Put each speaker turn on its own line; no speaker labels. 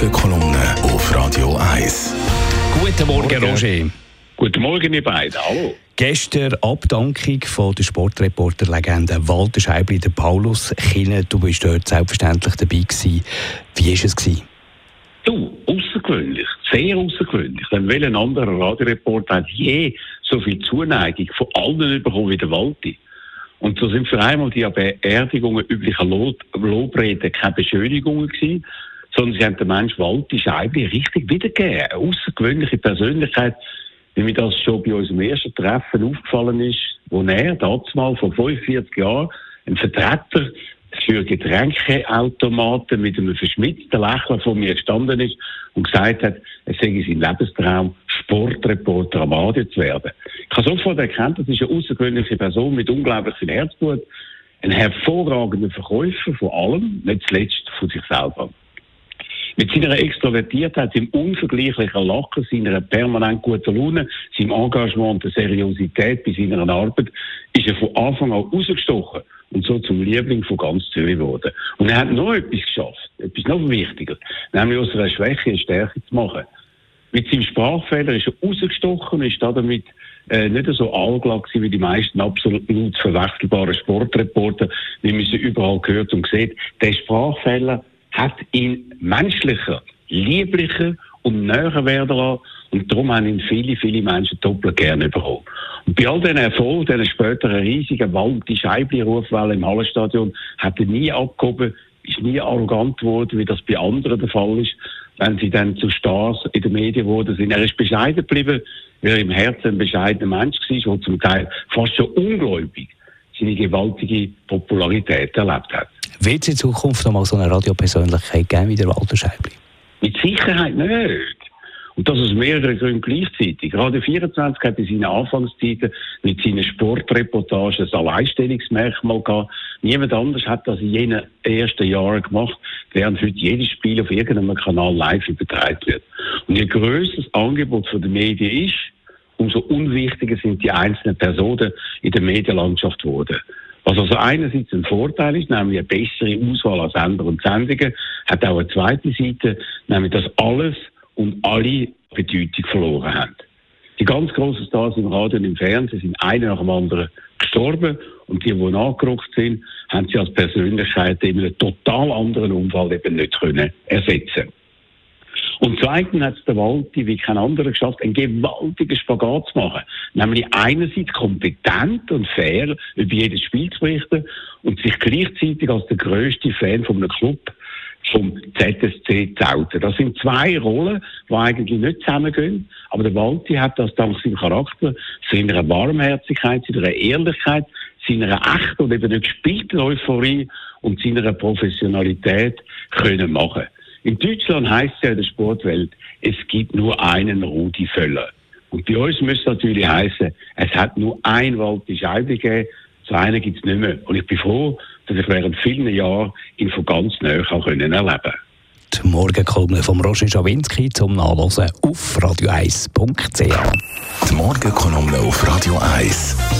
Morgenkolumne auf Radio 1.
Guten Morgen, Roger.
Guten Morgen, ihr beiden. Hallo.
Gestern Abdankung von der Sportreporter-Legende Walter Scheibli, der Paulus Kine. Du bist dort selbstverständlich dabei gewesen. Wie war es? Gewesen?
Du, außergewöhnlich, sehr außergewöhnlich. Denn welcher andere Radioreporter hat je so viel Zuneigung von allen bekommen wie der Walter? Und so sind für einmal die Beerdigungen üblicher Lob Lobreden keine Beschönigungen gewesen, sondern sie haben den Mensch Walter Scheibli richtig wiedergegeben. Eine außergewöhnliche Persönlichkeit, wie mir das schon bei unserem ersten Treffen aufgefallen ist, wo er, damals vor 45 Jahren, ein Vertreter für Getränkeautomaten mit einem verschmitzten Lächeln vor mir gestanden ist und gesagt hat, es sei sein Lebenstraum, Sportreporter am Radio zu werden. Ich habe sofort erkannt, das ist eine außergewöhnliche Person mit unglaublichem Herzblut, ein hervorragender Verkäufer von allem, nicht zuletzt von sich selber. Mit seiner Extrovertiertheit, seinem unvergleichlichen Lachen, seiner permanent guten Laune, seinem Engagement und der Seriosität bei seiner Arbeit ist er von Anfang an rausgestochen und so zum Liebling von ganz Zürich geworden. Und er hat noch etwas geschafft, etwas noch wichtiger, nämlich aus einer Schwäche eine Stärke zu machen. Mit seinem Sprachfehler ist er rausgestochen und ist damit äh, nicht so allglatt wie die meisten absolut verwechselbaren Sportreporter, wie man sie überall gehört und sieht. Der Sprachfehler hat ihn menschlicher, lieblicher und näher werden lassen. Und darum haben ihn viele, viele Menschen doppelt gerne bekommen. Und bei all diesen Erfolgen, diesen späteren riesigen Wald, die Scheibli-Rufwelle im Hallenstadion, hat er nie abgehoben, ist nie arrogant geworden, wie das bei anderen der Fall ist, wenn sie dann zu Stars in den Medien wurden sind. Er ist bescheiden geblieben, weil er im Herzen ein bescheidener Mensch war, der zum Teil fast schon ungläubig seine gewaltige Popularität erlebt hat.
Wird es in Zukunft noch mal so eine Radiopersönlichkeit geben wie der Walter Scheibli?
Mit Sicherheit nicht. Und das aus mehreren Gründen gleichzeitig. Radio 24 hat in seinen Anfangszeiten mit seinen Sportreportagen ein Alleinstellungsmerkmal gehabt. Niemand anders hat das in jenen ersten Jahren gemacht, während heute jedes Spiel auf irgendeinem Kanal live übertragen wird. Und je grösser das Angebot den Medien ist, umso unwichtiger sind die einzelnen Personen in der Medienlandschaft geworden. Was also einerseits ein Vorteil ist, nämlich eine bessere Auswahl an Sender und Sendungen, hat auch eine zweite Seite, nämlich dass alles und alle Bedeutung verloren haben. Die ganz grossen Stars im Radio und im Fernsehen sind einer nach dem anderen gestorben und die, die nachgerückt sind, haben sie als Persönlichkeit in einem total anderen Unfall eben nicht können ersetzen und zweitens hat es der Walti wie kein anderer geschafft, einen gewaltigen Spagat zu machen. Nämlich einerseits kompetent und fair über jedes Spiel zu berichten und sich gleichzeitig als der grösste Fan von einem Club vom ZSC Zauten. Das sind zwei Rollen, die eigentlich nicht zusammengehen. Aber der Walti hat das dank seinem Charakter, seiner Warmherzigkeit, seiner Ehrlichkeit, seiner echten und eben nicht gespielten Euphorie und seiner Professionalität können machen. In Deutschland heißt es ja in der Sportwelt, es gibt nur einen Rudi Völler. Und bei uns müsste natürlich heißen, es hat nur ein Walti Scheibe gegeben, so einen gibt es nicht mehr. Und ich bin froh, dass ich während vielen Jahren ihn von ganz nahe erleben konnte.
Die Morgenkolumne von Roger Schawinski zum Nachlesen auf radio1.ch.
Die Morgenkolumne auf Radio 1.